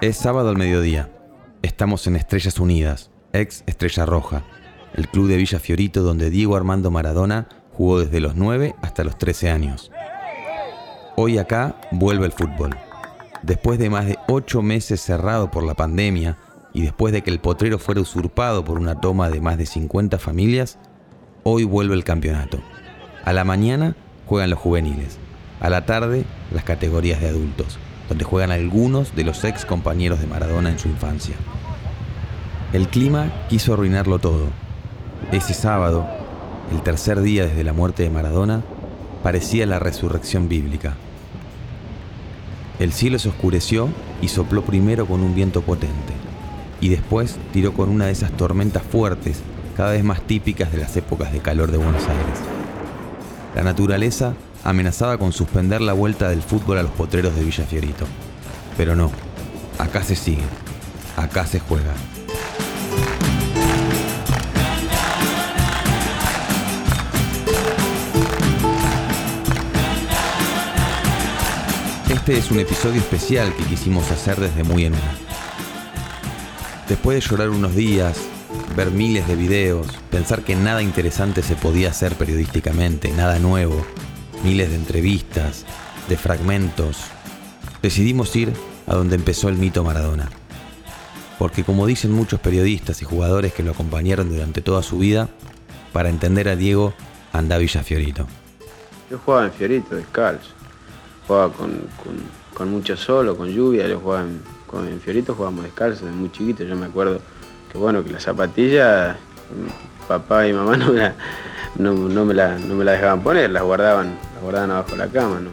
Es sábado al mediodía. Estamos en Estrellas Unidas, ex Estrella Roja, el club de Villa Fiorito donde Diego Armando Maradona jugó desde los 9 hasta los 13 años. Hoy acá vuelve el fútbol. Después de más de 8 meses cerrado por la pandemia y después de que el potrero fuera usurpado por una toma de más de 50 familias, hoy vuelve el campeonato. A la mañana juegan los juveniles, a la tarde las categorías de adultos donde juegan algunos de los ex compañeros de Maradona en su infancia. El clima quiso arruinarlo todo. Ese sábado, el tercer día desde la muerte de Maradona, parecía la resurrección bíblica. El cielo se oscureció y sopló primero con un viento potente, y después tiró con una de esas tormentas fuertes, cada vez más típicas de las épocas de calor de Buenos Aires. La naturaleza amenazaba con suspender la vuelta del fútbol a los potreros de Villa Fiorito. Pero no, acá se sigue, acá se juega. Este es un episodio especial que quisimos hacer desde muy en una. Después de llorar unos días, ver miles de videos, pensar que nada interesante se podía hacer periodísticamente, nada nuevo, miles de entrevistas, de fragmentos, decidimos ir a donde empezó el mito Maradona. Porque como dicen muchos periodistas y jugadores que lo acompañaron durante toda su vida, para entender a Diego anda Villa Fiorito. Yo jugaba en Fiorito, descalzo. Jugaba con, mucho sol o con lluvia, yo jugaba en, Fiorito jugábamos descalzo desde muy chiquito. Yo me acuerdo que bueno, que las zapatillas, papá y mamá no me, no, me la, no me la dejaban poner, las guardaban guardaban abajo la cama. ¿no?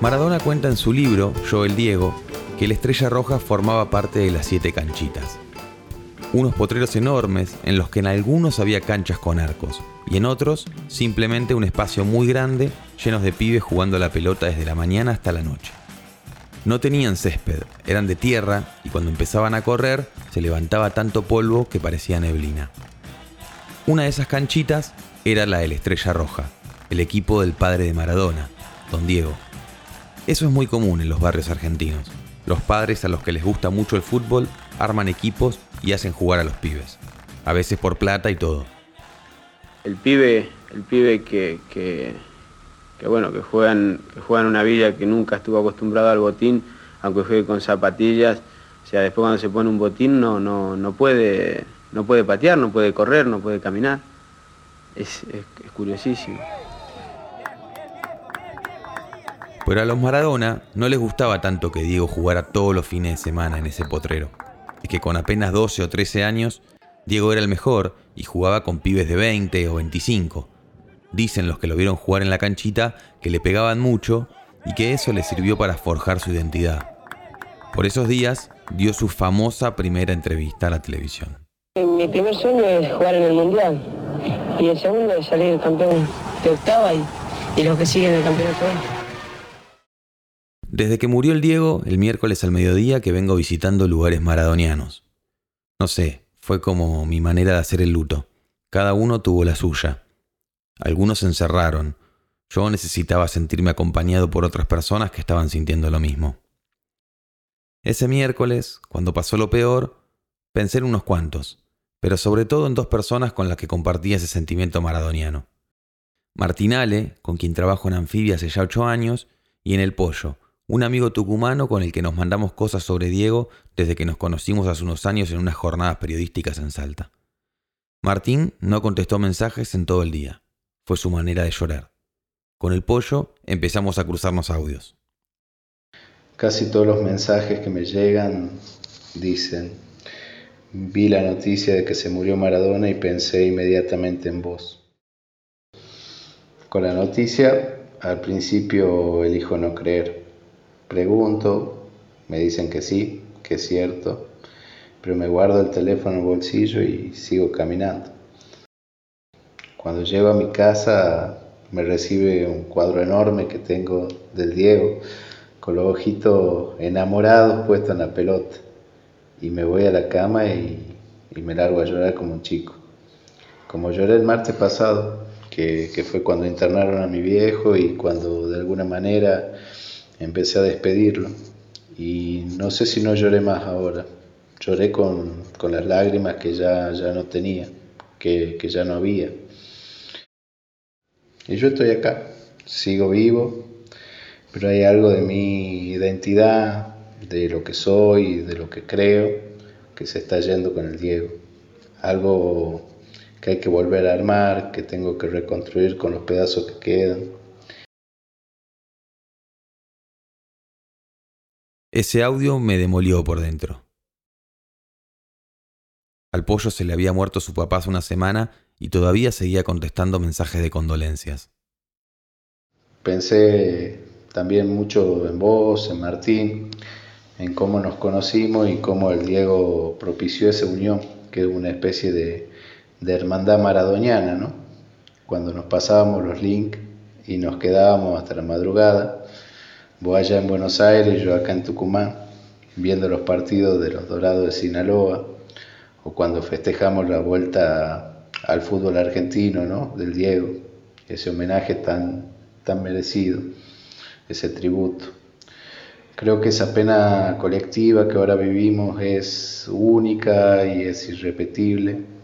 Maradona cuenta en su libro, Yo el Diego, que la estrella roja formaba parte de las siete canchitas. Unos potreros enormes en los que en algunos había canchas con arcos y en otros simplemente un espacio muy grande llenos de pibes jugando la pelota desde la mañana hasta la noche. No tenían césped, eran de tierra y cuando empezaban a correr se levantaba tanto polvo que parecía neblina. Una de esas canchitas era la de la Estrella Roja, el equipo del padre de Maradona, don Diego. Eso es muy común en los barrios argentinos. Los padres a los que les gusta mucho el fútbol arman equipos y hacen jugar a los pibes. A veces por plata y todo. El pibe, el pibe que, que, bueno, que juegan, que juega en una villa que nunca estuvo acostumbrado al botín, aunque juegue con zapatillas, o sea, después cuando se pone un botín no, no, no, puede, no puede patear, no puede correr, no puede caminar. es, es curiosísimo. Pero a los Maradona no les gustaba tanto que Diego jugara todos los fines de semana en ese potrero. Es que con apenas 12 o 13 años, Diego era el mejor y jugaba con pibes de 20 o 25. Dicen los que lo vieron jugar en la canchita que le pegaban mucho y que eso le sirvió para forjar su identidad. Por esos días dio su famosa primera entrevista a la televisión. Mi primer sueño es jugar en el Mundial y el segundo es salir campeón de octava y, y los que siguen el campeonato. Desde que murió el Diego, el miércoles al mediodía que vengo visitando lugares maradonianos. No sé, fue como mi manera de hacer el luto. Cada uno tuvo la suya. Algunos se encerraron. Yo necesitaba sentirme acompañado por otras personas que estaban sintiendo lo mismo. Ese miércoles, cuando pasó lo peor, pensé en unos cuantos, pero sobre todo en dos personas con las que compartía ese sentimiento maradoniano. Martinale, con quien trabajo en Anfibia hace ya ocho años, y en El Pollo, un amigo tucumano con el que nos mandamos cosas sobre Diego desde que nos conocimos hace unos años en unas jornadas periodísticas en Salta. Martín no contestó mensajes en todo el día. Fue su manera de llorar. Con el pollo empezamos a cruzarnos audios. Casi todos los mensajes que me llegan dicen, vi la noticia de que se murió Maradona y pensé inmediatamente en vos. Con la noticia, al principio elijo no creer Pregunto, me dicen que sí, que es cierto, pero me guardo el teléfono en el bolsillo y sigo caminando. Cuando llego a mi casa me recibe un cuadro enorme que tengo del Diego, con los ojitos enamorados puestos en la pelota. Y me voy a la cama y, me largo a llorar como un chico. Como lloré el martes pasado, que, que fue cuando internaron a mi viejo y cuando de alguna manera empecé a despedirlo Y no sé si no lloré más ahora. Lloré con, las lágrimas que ya, ya no tenía, que, que ya no había. Y yo estoy acá, sigo vivo, pero hay algo de mi identidad, de lo que soy, de lo que creo, que se está yendo con el Diego. Algo que hay que volver a armar, que tengo que reconstruir con los pedazos que quedan. Ese audio me demolió por dentro. Al pollo se le había muerto su papá hace una semana y todavía seguía contestando mensajes de condolencias. Pensé también mucho en vos, en Martín, en cómo nos conocimos y cómo el Diego propició esa unión, que es una especie de, de hermandad maradoniana, ¿no? Cuando nos pasábamos los links y nos quedábamos hasta la madrugada, vos allá en Buenos Aires, yo acá en Tucumán, viendo los partidos de los Dorados de Sinaloa, o cuando festejamos la vuelta al fútbol argentino, ¿no? Del Diego, ese homenaje tan, tan merecido, ese tributo. Creo que esa pena colectiva que ahora vivimos es única y es irrepetible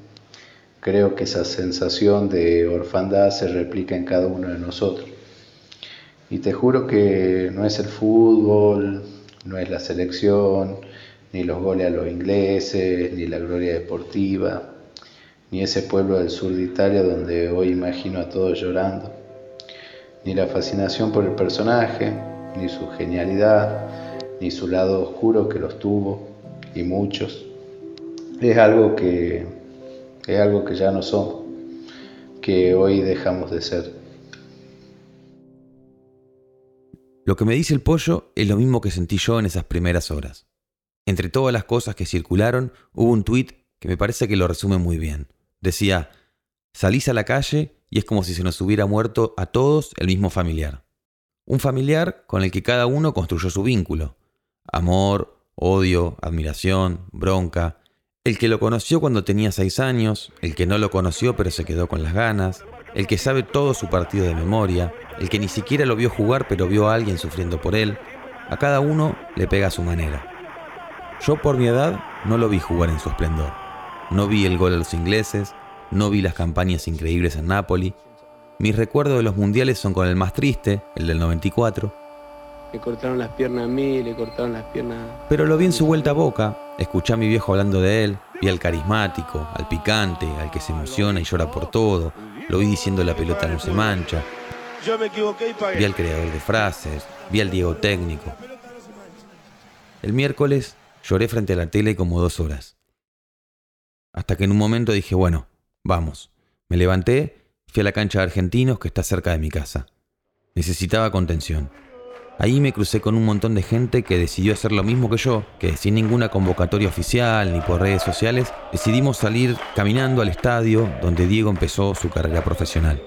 Creo que esa sensación de orfandad se replica en cada uno de nosotros. Y te juro que no es el fútbol, no es la selección, ni los goles a los ingleses, ni la gloria deportiva, ni ese pueblo del sur de Italia donde hoy imagino a todos llorando, ni la fascinación por el personaje, ni su genialidad, ni su lado oscuro que los tuvo, y muchos. Es algo que es algo que ya no somos, que hoy dejamos de ser. Lo que me dice el pollo es lo mismo que sentí yo en esas primeras horas. Entre todas las cosas que circularon, hubo un tuit que me parece que lo resume muy bien. Decía, salís a la calle y es como si se nos hubiera muerto a todos el mismo familiar. Un familiar con el que cada uno construyó su vínculo. Amor, odio, admiración, bronca, el que lo conoció cuando tenía seis años, el que no lo conoció pero se quedó con las ganas, el que sabe todo su partido de memoria, el que ni siquiera lo vio jugar pero vio a alguien sufriendo por él, a cada uno le pega a su manera. Yo por mi edad no lo vi jugar en su esplendor. No vi el gol a los ingleses, no vi las campañas increíbles en Nápoli. Mis recuerdos de los mundiales son con el más triste, el del 94, le cortaron las piernas a mí, le cortaron las piernas. Pero lo vi en su vuelta a boca, escuché a mi viejo hablando de él, vi al carismático, al picante, al que se emociona y llora por todo, lo vi diciendo la pelota no se mancha. Yo me equivoqué y Vi al creador de frases, vi al Diego técnico. El miércoles lloré frente a la tele como dos horas. Hasta que en un momento dije, bueno, vamos. Me levanté, fui a la cancha de argentinos que está cerca de mi casa. Necesitaba contención. Ahí me crucé con un montón de gente que decidió hacer lo mismo que yo, que sin ninguna convocatoria oficial ni por redes sociales, decidimos salir caminando al estadio donde Diego empezó su carrera profesional.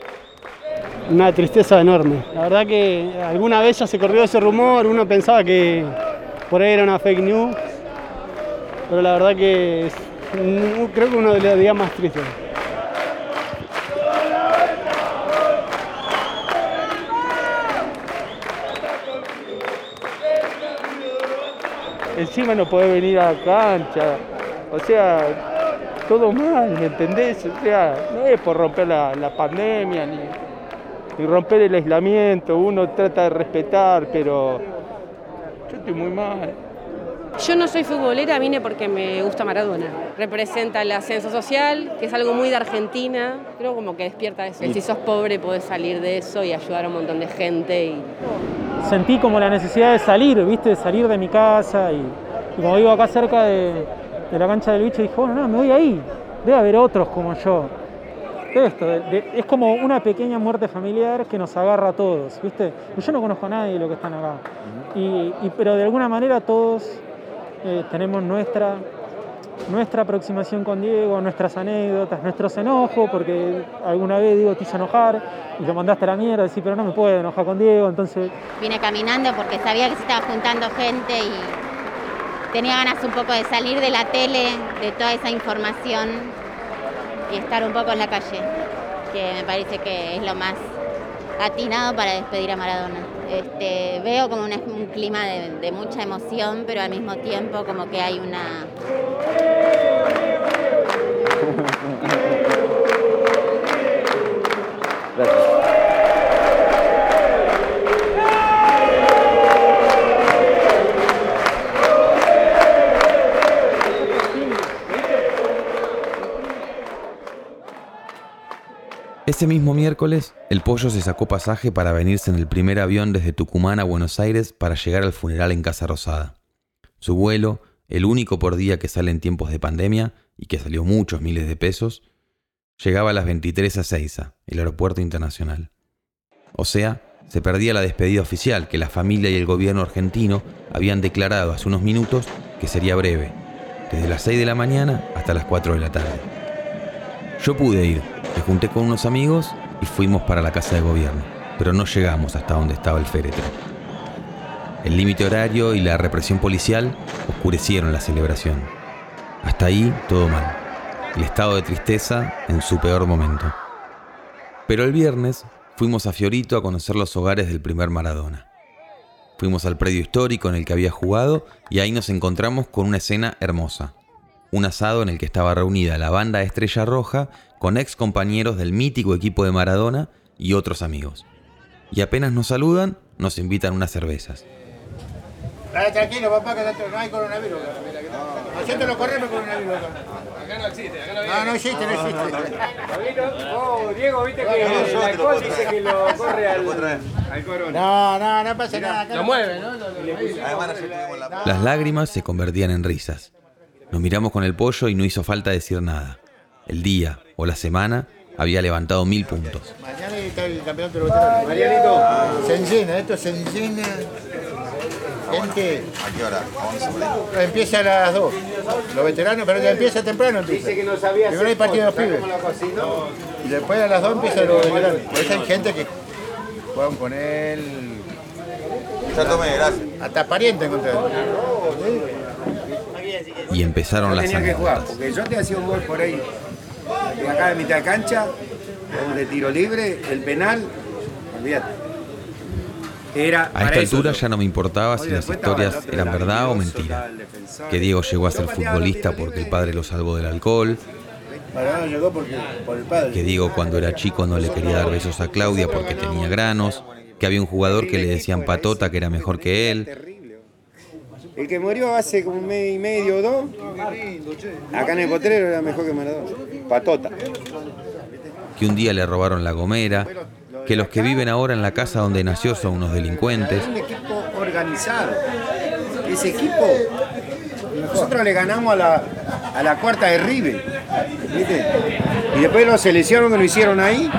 Una tristeza enorme. La verdad que alguna vez ya se corrió ese rumor, uno pensaba que por ahí era una fake news, pero la verdad que es, creo que uno de los días más tristes. encima no podés venir a la cancha. O sea, todo mal, ¿me entendés? O sea, no es por romper la, pandemia ni, ni, romper el aislamiento, uno trata de respetar, pero yo estoy muy mal. Yo no soy futbolera, vine porque me gusta Maradona. Representa el ascenso social, que es algo muy de Argentina. Creo como que despierta eso. Si sos pobre podés salir de eso y ayudar a un montón de gente. Y... Sentí como la necesidad de salir, ¿viste? De salir de mi casa y, como vivo acá cerca de, la cancha del bicho, dije, bueno, no, me voy ahí. Debe haber otros como yo. Esto, es como una pequeña muerte familiar que nos agarra a todos, ¿viste? Yo no conozco a nadie de los que están acá. y, pero de alguna manera todos eh, tenemos nuestra, nuestra aproximación con Diego, nuestras anécdotas, nuestros enojos, porque alguna vez Diego te hizo enojar y lo mandaste a la mierda, decir, pero no me puedo enojar con Diego, entonces... Vine caminando porque sabía que se estaba juntando gente y tenía ganas un poco de salir de la tele, de toda esa información y estar un poco en la calle, que me parece que es lo más atinado para despedir a Maradona. Este, veo como un, clima de, de mucha emoción, pero al mismo tiempo como que hay una... Ese mismo miércoles, el pollo se sacó pasaje para venirse en el primer avión desde Tucumán a Buenos Aires para llegar al funeral en Casa Rosada. Su vuelo, el único por día que sale en tiempos de pandemia y que salió muchos miles de pesos, llegaba a las 23 a Seiza, el aeropuerto internacional. O sea, se perdía la despedida oficial que la familia y el gobierno argentino habían declarado hace unos minutos que sería breve, desde las 6 de la mañana hasta las 4 de la tarde. Yo pude ir, me junté con unos amigos y fuimos para la casa de gobierno, pero no llegamos hasta donde estaba el féretro. El límite horario y la represión policial oscurecieron la celebración. Hasta ahí todo mal. El estado de tristeza en su peor momento. Pero el viernes fuimos a Fiorito a conocer los hogares del primer Maradona. Fuimos al predio histórico en el que había jugado y ahí nos encontramos con una escena hermosa. Un asado en el que estaba reunida la banda Estrella Roja con ex compañeros del mítico equipo de Maradona y otros amigos. Y apenas nos saludan, nos invitan unas cervezas. Dale, tranquilo, papá, que no hay coronavirus. Nosotros lo corremos coronavirus acá. Acá no existe, acá no viene. No, no existe, no existe. Oh, Diego, viste que el alcohol dice que lo corre al, al corona. No, no, no pasa nada. acá Lo no- mueve, ¿no? Lo- lo- Las lágrimas se convertían en risas. Nos miramos con el pollo y no hizo falta decir nada. El día o la semana había levantado mil puntos. Mañana está el campeonato de los veteranos. Marianito. Se llena, esto se llena. Gente. ¿A qué hora? ¿A 11 por ahí? Empieza a las 2. Los veteranos, pero ya empieza temprano. Empieza. Dice que no sabía Primero hay partido de los pibes. Y después a las 2 empieza los veteranos. Por eso hay gente que juegan con él. Ya tomé, gracias. Hasta pariente encontraron. Y empezaron las tenía que jugar, porque yo te hacía un gol por ahí, de acá de mitad de cancha, de tiro libre, el penal, olvídate. Era A esta altura ya no me importaba si las historias eran verdad o mentira. Que Diego llegó a ser futbolista porque el padre lo salvó del alcohol. Que Diego cuando era chico no le quería dar besos a Claudia porque tenía granos. Que había un jugador que le decían patota que era mejor que él. El que murió hace como un mes y medio o dos, acá en el potrero era mejor que Maradona. Patota. Que un día le robaron la gomera. Que los que viven ahora en la casa donde nació son unos delincuentes. un equipo organizado. Ese equipo, nosotros le ganamos a la, a la cuarta de River. ¿viste? Y después los seleccionaron que lo hicieron ahí.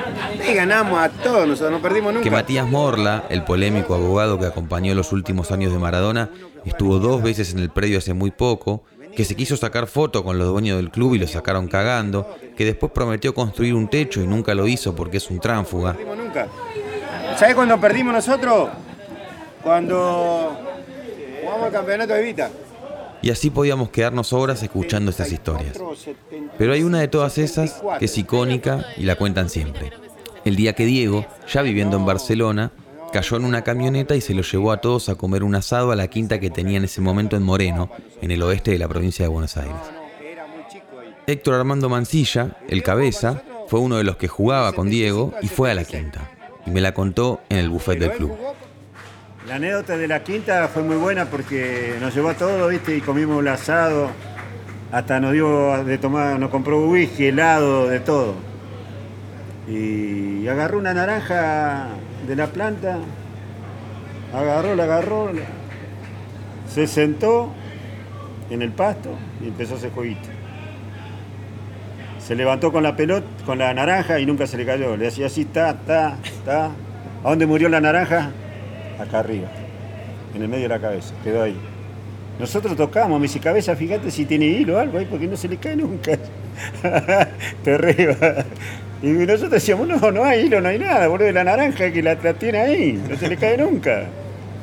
Y ganamos a todos, nosotros no perdimos nunca. Que Matías Morla, el polémico abogado que acompañó los últimos años de Maradona, estuvo dos veces en el predio hace muy poco, que se quiso sacar foto con los dueños del club y lo sacaron cagando, que después prometió construir un techo y nunca lo hizo porque es un tránfuga. No perdimos nunca. ¿Sabes cuándo perdimos nosotros? Cuando jugamos el campeonato de Vita. Y así podíamos quedarnos horas escuchando estas historias. Pero hay una de todas esas que es icónica y la cuentan siempre. El día que Diego, ya viviendo en Barcelona, cayó en una camioneta y se lo llevó a todos a comer un asado a la quinta que tenía en ese momento en Moreno, en el oeste de la provincia de Buenos Aires. Héctor Armando Mancilla, el cabeza, fue uno de los que jugaba con Diego y fue a la quinta. Y me la contó en el buffet del club. La anécdota de la quinta fue muy buena porque nos llevó a todos, ¿viste? Y comimos el asado. Hasta nos dio de tomar, nos compró whisky, helado, de todo. Y agarró una naranja de la planta, agarró, la agarró, se sentó en el pasto y empezó a hacer jueguito. Se levantó con la pelota, con la naranja y nunca se le cayó. Le hacía así, ta, ta, ta. ¿A dónde murió la naranja? Acá arriba, en el medio de la cabeza, quedó ahí. Nosotros tocamos, me dice, cabeza, fíjate si tiene hilo o algo ahí, porque no se le cae nunca. Terrible. Y nosotros decíamos, no, no hay hilo, no hay nada, boludo, la naranja que la, la tiene ahí, no se le cae nunca.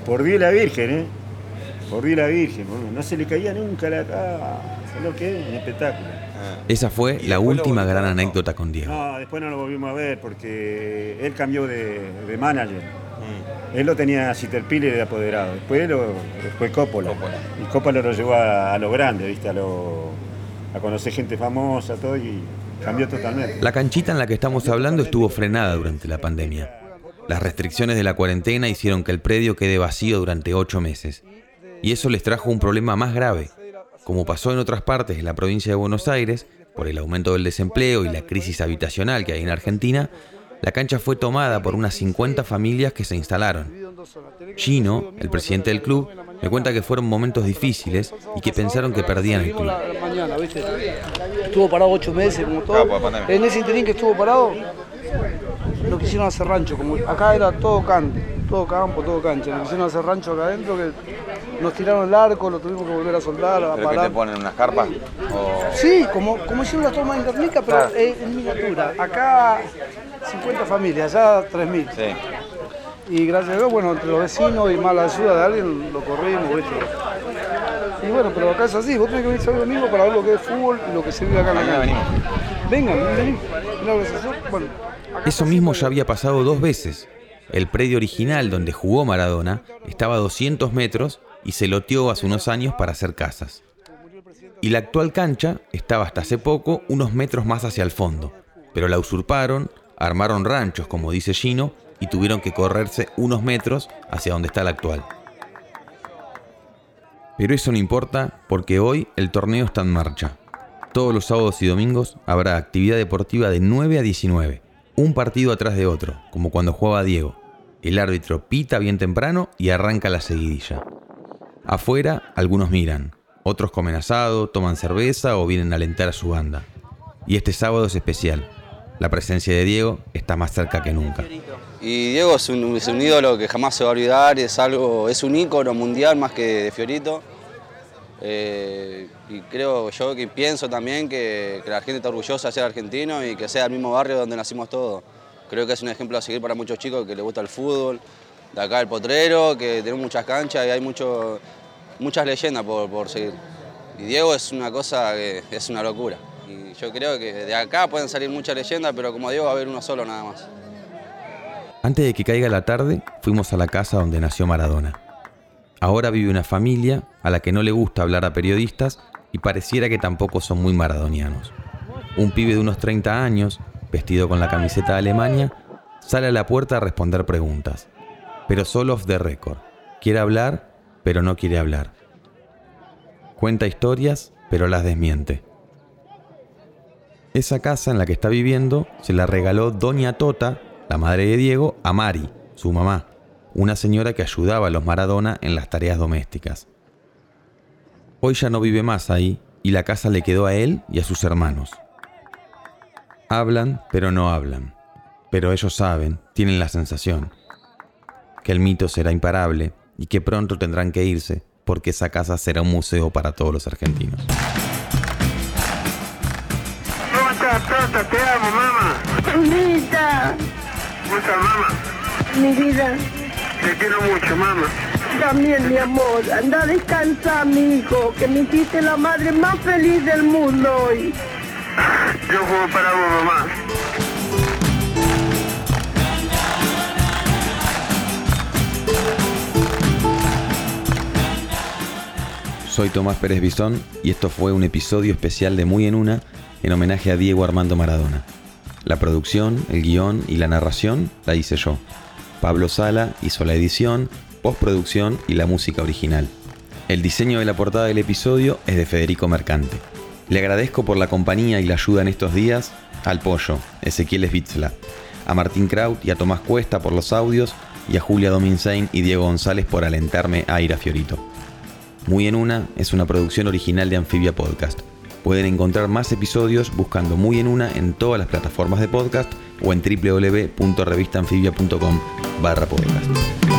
Por Dios y la Virgen, ¿eh? Por Dios la Virgen, boludo, no se le caía nunca la... ah, lo que es? Un espectáculo. Esa fue la última gran anécdota con Diego. No, después no lo volvimos a ver porque él cambió de, de manager. Él lo tenía a Citerpile de apoderado. Después lo fue Coppola. Y Coppola lo llevó a, a lo grande, ¿viste? A, lo, a conocer gente famosa, todo, y La canchita en la que estamos hablando estuvo frenada durante la pandemia. Las restricciones de la cuarentena hicieron que el predio quede vacío durante ocho meses. Y eso les trajo un problema más grave. Como pasó en otras partes de la provincia de Buenos Aires, por el aumento del desempleo y la crisis habitacional que hay en Argentina, la cancha fue tomada por unas 50 familias que se instalaron. Gino, el presidente del club, me cuenta que fueron momentos difíciles y que pensaron que perdían el club. mañana, ¿viste? Estuvo parado ocho meses, como todo. En ese interín que estuvo parado, lo quisieron hacer rancho. Como acá era todo campo, todo campo, todo cancha. Lo quisieron hacer rancho acá adentro, que nos tiraron el arco, lo tuvimos que volver a soldar, a ¿Pero que parar. te ponen unas carpas? O... Sí, como, como hicieron las tomas internicas, pero Claro. en miniatura. Acá 50 familias, allá 3.000. Sí. Y gracias a Dios, bueno, entre los vecinos y más la ayuda de alguien, lo corrimos, ¿viste? Y bueno, pero acá es así, vos tenés que venir y domingo para ver lo que es fútbol y lo que se vive acá en la cancha. Vengan, Dios, bueno. Eso mismo ya había pasado dos veces. El predio original donde jugó Maradona estaba a 200 metros y se loteó hace unos años para hacer casas. Y la actual cancha estaba hasta hace poco unos metros más hacia el fondo, pero la usurparon, armaron ranchos, como dice Gino, y tuvieron que correrse unos metros hacia donde está la actual. Pero eso no importa porque hoy el torneo está en marcha. Todos los sábados y domingos habrá actividad deportiva de 9 a 19, un partido atrás de otro, como cuando jugaba Diego. El árbitro pita bien temprano y arranca la seguidilla. Afuera, algunos miran, otros comen asado, toman cerveza o vienen a alentar a su banda. Y este sábado es especial. La presencia de Diego está más cerca que nunca. Y Diego es un, ídolo que jamás se va a olvidar, es algo, es un ícono mundial más que de Fiorito. Eh, y creo yo que pienso también que, la gente está orgullosa de ser argentino y que sea el mismo barrio donde nacimos todos. Creo que es un ejemplo a seguir para muchos chicos que les gusta el fútbol. De acá el potrero, que tenemos muchas canchas y hay muchas leyendas por, por seguir. Y Diego es una cosa que es una locura. Y yo creo que de acá pueden salir muchas leyendas, pero como Diego va a haber uno solo nada más. Antes de que caiga la tarde, fuimos a la casa donde nació Maradona. Ahora vive una familia a la que no le gusta hablar a periodistas y pareciera que tampoco son muy maradonianos. Un pibe de unos 30 años, vestido con la camiseta de Alemania, sale a la puerta a responder preguntas. Pero solo off the record. Quiere hablar, pero no quiere hablar. Cuenta historias, pero las desmiente. Esa casa en la que está viviendo se la regaló Doña Tota, la madre de Diego, a Mari, su mamá, una señora que ayudaba a los Maradona en las tareas domésticas. Hoy ya no vive más ahí y la casa le quedó a él y a sus hermanos. Hablan, pero no hablan. Pero ellos saben, tienen la sensación, que el mito será imparable y que pronto tendrán que irse porque esa casa será un museo para todos los argentinos. ¿Cómo estás, Tota? Te amo, mamá. ¿Cómo estás, mamá? mi vida, Te quiero mucho, mamá. también mi amor. Anda a descansar, mi hijo, que me hiciste la madre más feliz del mundo hoy. Yo juego para vos, mamá. Soy Tomás Pérez Bisón y esto fue un episodio especial de Muy en Una en homenaje a Diego Armando Maradona. La producción, el guion y la narración la hice yo. Pablo Sala hizo la edición, postproducción y la música original. El diseño de la portada del episodio es de Federico Mercante. Le agradezco por la compañía y la ayuda en estos días al Pollo, Ezequiel Svitzla, a Martín Kraut y a Tomás Cuesta por los audios y a Julia Dominzain y Diego González por alentarme a ir a Fiorito. Muy en Una es una producción original de Amphibia Podcast. Pueden encontrar más episodios buscando Muy en Una en todas las plataformas de podcast o en www.revistanfibia.com barra podcast.